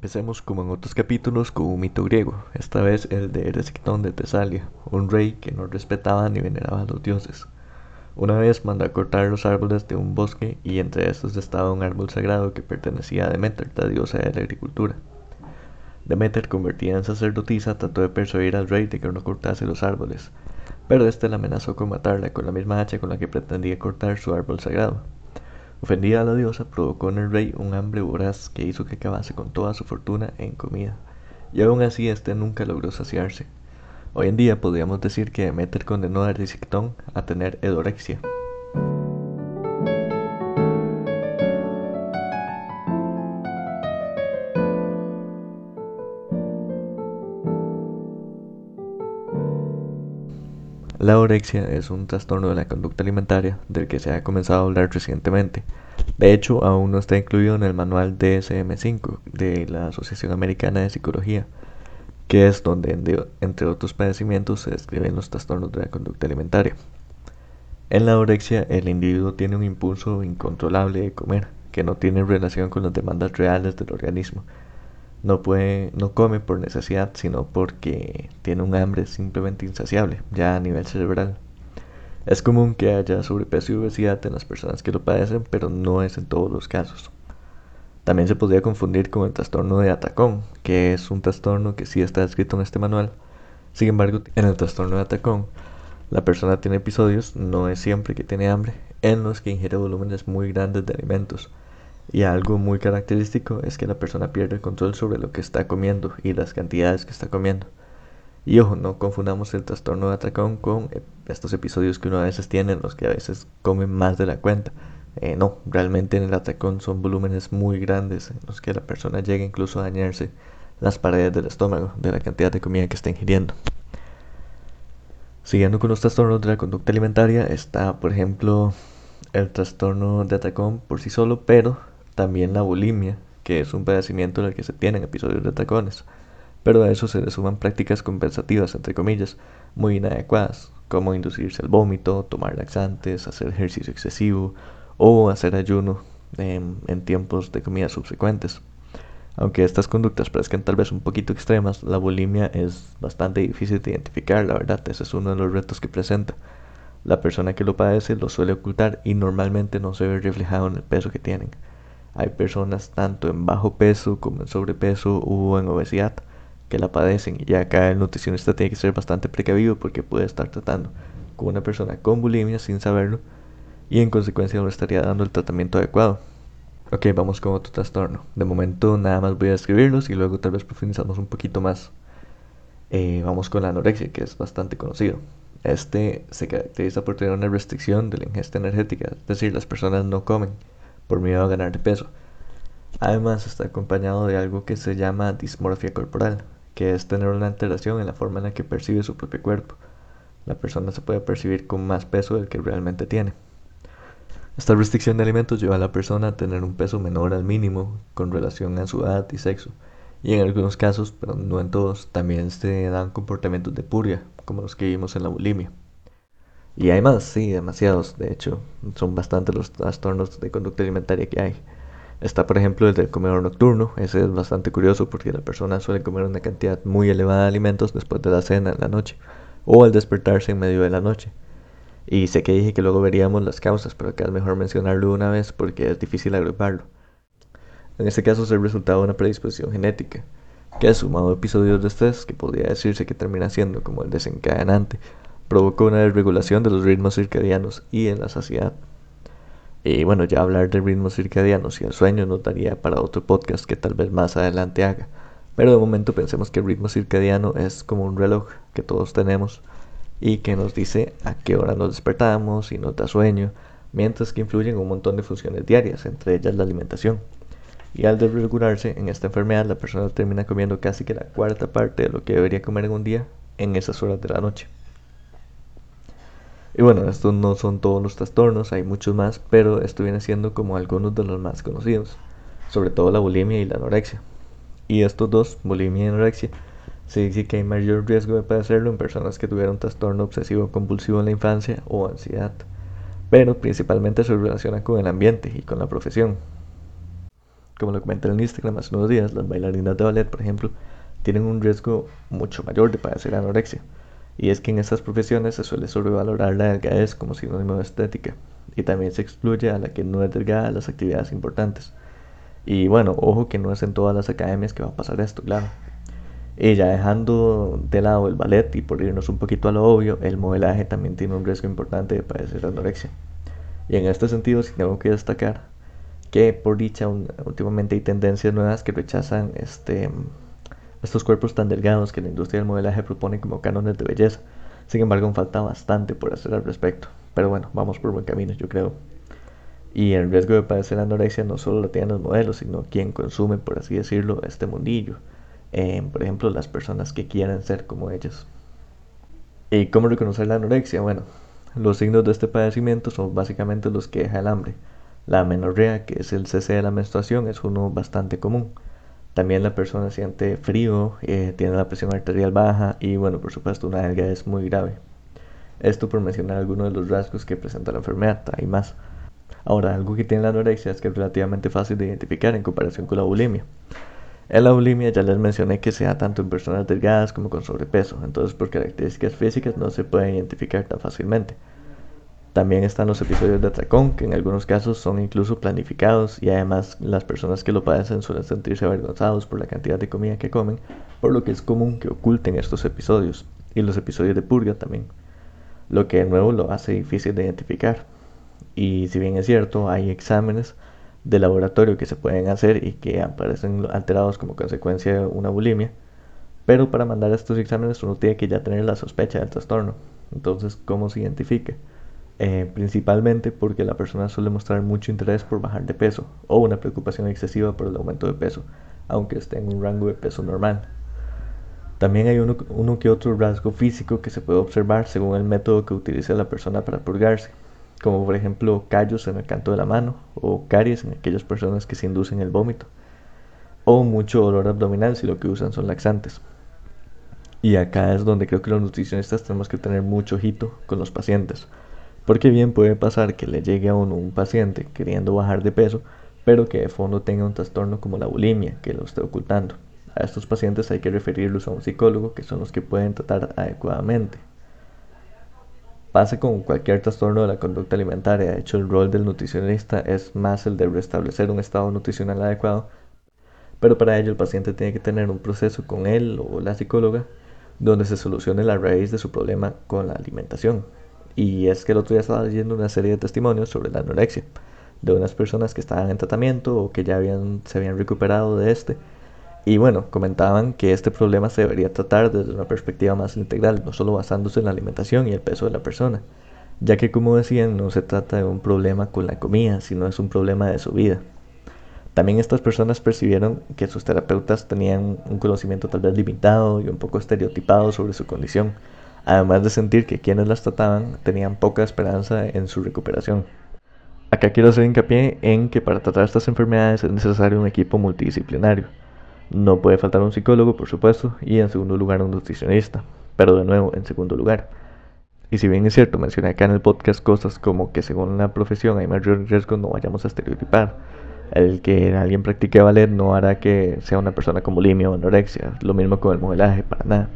Empecemos como en otros capítulos con un mito griego, esta vez el de Eresictón de Tesalia, un rey que no respetaba ni veneraba a los dioses. Una vez mandó cortar los árboles de un bosque y entre estos estaba un árbol sagrado que pertenecía a Demeter, la diosa de la agricultura. Demeter, convertida en sacerdotisa, trató de persuadir al rey de que no cortase los árboles, pero éste la amenazó con matarla con la misma hacha con la que pretendía cortar su árbol sagrado. Ofendida la diosa, provocó en el rey un hambre voraz que hizo que acabase con toda su fortuna en comida, y aún así éste nunca logró saciarse. Hoy en día podríamos decir que Demeter condenó a Erisictón a tener edorexia. La orexia es un trastorno de la conducta alimentaria del que se ha comenzado a hablar recientemente. De hecho, aún no está incluido en el manual DSM-5 de la Asociación Americana de Psicología, que es donde, entre otros padecimientos, se describen los trastornos de la conducta alimentaria. En la orexia, el individuo tiene un impulso incontrolable de comer, que no tiene relación con las demandas reales del organismo no puede, no come por necesidad, sino porque tiene un hambre simplemente insaciable, ya a nivel cerebral. Es común que haya sobrepeso y obesidad en las personas que lo padecen, pero no es en todos los casos. También se podría confundir con el trastorno de atacón, que es un trastorno que sí está descrito en este manual. Sin embargo, en el trastorno de atacón, la persona tiene episodios, no es siempre que tiene hambre, en los que ingiere volúmenes muy grandes de alimentos, y algo muy característico es que la persona pierde el control sobre lo que está comiendo y las cantidades que está comiendo. Y ojo, no confundamos el trastorno de atracón con eh, estos episodios que uno a veces tiene en los que a veces come más de la cuenta. Eh, no, realmente en el atracón son volúmenes muy grandes en los que la persona llega incluso a dañarse las paredes del estómago de la cantidad de comida que está ingiriendo. Siguiendo con los trastornos de la conducta alimentaria está, por ejemplo, el trastorno de atracón por sí solo, pero también la bulimia, que es un padecimiento en el que se tienen episodios de tacones, pero a eso se le suman prácticas compensativas, entre comillas, muy inadecuadas, como inducirse al vómito, tomar laxantes, hacer ejercicio excesivo o hacer ayuno en, tiempos de comida subsecuentes. Aunque estas conductas parezcan tal vez un poquito extremas, la bulimia es bastante difícil de identificar, la verdad, ese es uno de los retos que presenta. La persona que lo padece lo suele ocultar y normalmente no se ve reflejado en el peso que tienen. Hay personas tanto en bajo peso como en sobrepeso o en obesidad que la padecen y acá el nutricionista tiene que ser bastante precavido porque puede estar tratando con una persona con bulimia sin saberlo y en consecuencia no estaría dando el tratamiento adecuado. Ok, vamos con otro trastorno. De momento nada más voy a escribirlos y luego tal vez profundizamos un poquito más. Eh, vamos con la anorexia, que es bastante conocido. Este se caracteriza por tener una restricción de la ingesta energética, es decir, las personas no comen por miedo a ganar peso. Además está acompañado de algo que se llama dismorfia corporal, que es tener una alteración en la forma en la que percibe su propio cuerpo. La persona se puede percibir con más peso del que realmente tiene. Esta restricción de alimentos lleva a la persona a tener un peso menor al mínimo con relación a su edad y sexo. Y en algunos casos, pero no en todos, también se dan comportamientos de puria, como los que vimos en la bulimia. Y hay más, sí, demasiados. De hecho, son bastantes los trastornos de conducta alimentaria que hay. Está, por ejemplo, el del comedor nocturno. Ese es bastante curioso porque la persona suele comer una cantidad muy elevada de alimentos después de la cena en la noche o al despertarse en medio de la noche. Y sé que dije que luego veríamos las causas, pero acá es mejor mencionarlo una vez porque es difícil agruparlo. En este caso es el resultado de una predisposición genética, que sumado a episodios de estrés, que podría decirse que termina siendo como el desencadenante provocó una desregulación de los ritmos circadianos y en la saciedad. Y bueno, ya hablar de ritmos circadianos y el sueño nos daría para otro podcast que tal vez más adelante haga. Pero de momento pensemos que el ritmo circadiano es como un reloj que todos tenemos y que nos dice a qué hora nos despertamos y nos da sueño, mientras que influyen un montón de funciones diarias, entre ellas la alimentación. Y al desregularse en esta enfermedad, la persona termina comiendo casi que la cuarta parte de lo que debería comer en un día en esas horas de la noche. Y bueno, estos no son todos los trastornos, hay muchos más, pero esto viene siendo como algunos de los más conocidos, sobre todo la bulimia y la anorexia. Y estos dos, bulimia y anorexia, se dice que hay mayor riesgo de padecerlo en personas que tuvieron trastorno obsesivo compulsivo en la infancia o ansiedad, pero principalmente se relaciona con el ambiente y con la profesión. Como lo comenté en Instagram hace unos días, las bailarinas de ballet, por ejemplo, tienen un riesgo mucho mayor de padecer anorexia. Y es que en estas profesiones se suele sobrevalorar la delgadez como sinónimo de estética, y también se excluye a la que no es delgada de las actividades importantes. Y bueno, ojo que no es en todas las academias que va a pasar esto, claro. Y ya dejando de lado el ballet y por irnos un poquito a lo obvio, el modelaje también tiene un riesgo importante de padecer anorexia. Y en este sentido sí tengo que destacar que por dicha últimamente hay tendencias nuevas que rechazan este, estos cuerpos tan delgados que la industria del modelaje propone como cánones de belleza. Sin embargo, falta bastante por hacer al respecto. Pero bueno, vamos por buen camino, yo creo. Y el riesgo de padecer anorexia no solo lo tienen los modelos, sino quien consume, por así decirlo, este mundillo. Eh, por ejemplo, las personas que quieren ser como ellos. ¿Y cómo reconocer la anorexia? Bueno, los signos de este padecimiento son básicamente los que deja el hambre. La menorrea, que es el cese de la menstruación, es uno bastante común. También la persona siente frío, eh, tiene la presión arterial baja y bueno, por supuesto una delgadez muy grave. Esto por mencionar algunos de los rasgos que presenta la enfermedad, hay más. Ahora, algo que tiene la anorexia es que es relativamente fácil de identificar en comparación con la bulimia. En la bulimia ya les mencioné que sea tanto en personas delgadas como con sobrepeso, entonces por características físicas no se puede identificar tan fácilmente. También están los episodios de atracón, que en algunos casos son incluso planificados y además las personas que lo padecen suelen sentirse avergonzados por la cantidad de comida que comen, por lo que es común que oculten estos episodios, y los episodios de purga también, lo que de nuevo lo hace difícil de identificar. Y si bien es cierto, hay exámenes de laboratorio que se pueden hacer y que aparecen alterados como consecuencia de una bulimia, pero para mandar estos exámenes uno tiene que ya tener la sospecha del trastorno. Entonces, ¿cómo se identifica? Eh, principalmente porque la persona suele mostrar mucho interés por bajar de peso o una preocupación excesiva por el aumento de peso, aunque esté en un rango de peso normal. También hay uno, uno que otro rasgo físico que se puede observar según el método que utilice la persona para purgarse como por ejemplo callos en el canto de la mano o caries en aquellas personas que se inducen el vómito, o mucho dolor abdominal si lo que usan son laxantes. Y acá es donde creo que los nutricionistas tenemos que tener mucho ojito con los pacientes, porque bien puede pasar que le llegue a uno un paciente queriendo bajar de peso, pero que de fondo tenga un trastorno como la bulimia que lo esté ocultando. A estos pacientes hay que referirlos a un psicólogo que son los que pueden tratar adecuadamente. Pase con cualquier trastorno de la conducta alimentaria. De hecho, el rol del nutricionista es más el de restablecer un estado nutricional adecuado, pero para ello el paciente tiene que tener un proceso con él o la psicóloga donde se solucione la raíz de su problema con la alimentación. Y es que el otro día estaba leyendo una serie de testimonios sobre la anorexia de unas personas que estaban en tratamiento o que ya habían, se habían recuperado de este y bueno, comentaban que este problema se debería tratar desde una perspectiva más integral, no solo basándose en la alimentación y el peso de la persona, ya que como decían no se trata de un problema con la comida, sino es un problema de su vida. También estas personas percibieron que sus terapeutas tenían un conocimiento tal vez limitado y un poco estereotipado sobre su condición, además de sentir que quienes las trataban tenían poca esperanza en su recuperación. Acá quiero hacer hincapié en que para tratar estas enfermedades es necesario un equipo multidisciplinario no puede faltar un psicólogo, por supuesto, y en segundo lugar un nutricionista, pero de nuevo en segundo lugar. Y si bien es cierto, mencioné acá en el podcast cosas como que según la profesión hay mayor riesgo, no vayamos a estereotipar. El que alguien practique ballet no hará que sea una persona con bulimia o anorexia, lo mismo con el modelaje, para nada.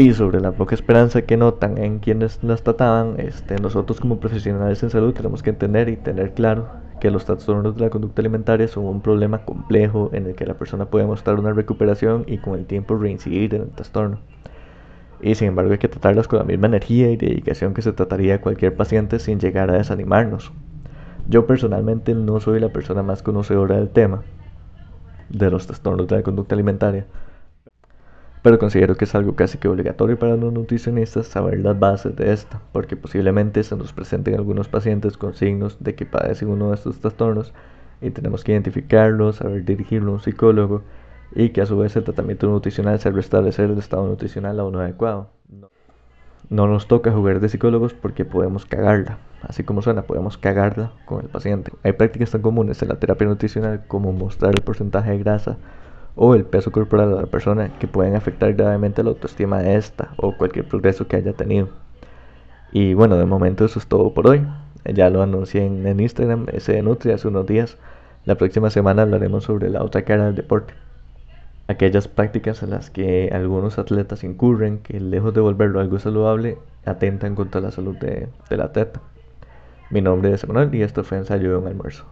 Y sobre la poca esperanza que notan en quienes las trataban, este, nosotros como profesionales en salud tenemos que entender y tener claro que los trastornos de la conducta alimentaria son un problema complejo en el que la persona puede mostrar una recuperación y con el tiempo reincidir en el trastorno. Y sin embargo hay que tratarlas con la misma energía y dedicación que se trataría a cualquier paciente sin llegar a desanimarnos. Yo personalmente no soy la persona más conocedora del tema de los trastornos de la conducta alimentaria, pero considero que es algo casi que obligatorio para los nutricionistas saber las bases de esta, porque posiblemente se nos presenten algunos pacientes con signos de que padecen uno de estos trastornos y tenemos que identificarlos, saber dirigirlo a un psicólogo y que a su vez el tratamiento nutricional sea restablecer el estado nutricional a uno adecuado. No nos toca jugar de psicólogos porque podemos cagarla, así como suena, podemos cagarla con el paciente. Hay prácticas tan comunes en la terapia nutricional como mostrar el porcentaje de grasa o el peso corporal de la persona que pueden afectar gravemente la autoestima de esta o cualquier progreso que haya tenido. Y bueno, de momento eso es todo por hoy. Ya lo anuncié en, Instagram, ese de Nutri hace unos días. La próxima semana hablaremos sobre la otra cara del deporte, aquellas prácticas en las que algunos atletas incurren que lejos de volverlo algo saludable, atentan contra la salud de, del atleta. Mi nombre es Manuel y esto fue Ensayo de un almuerzo.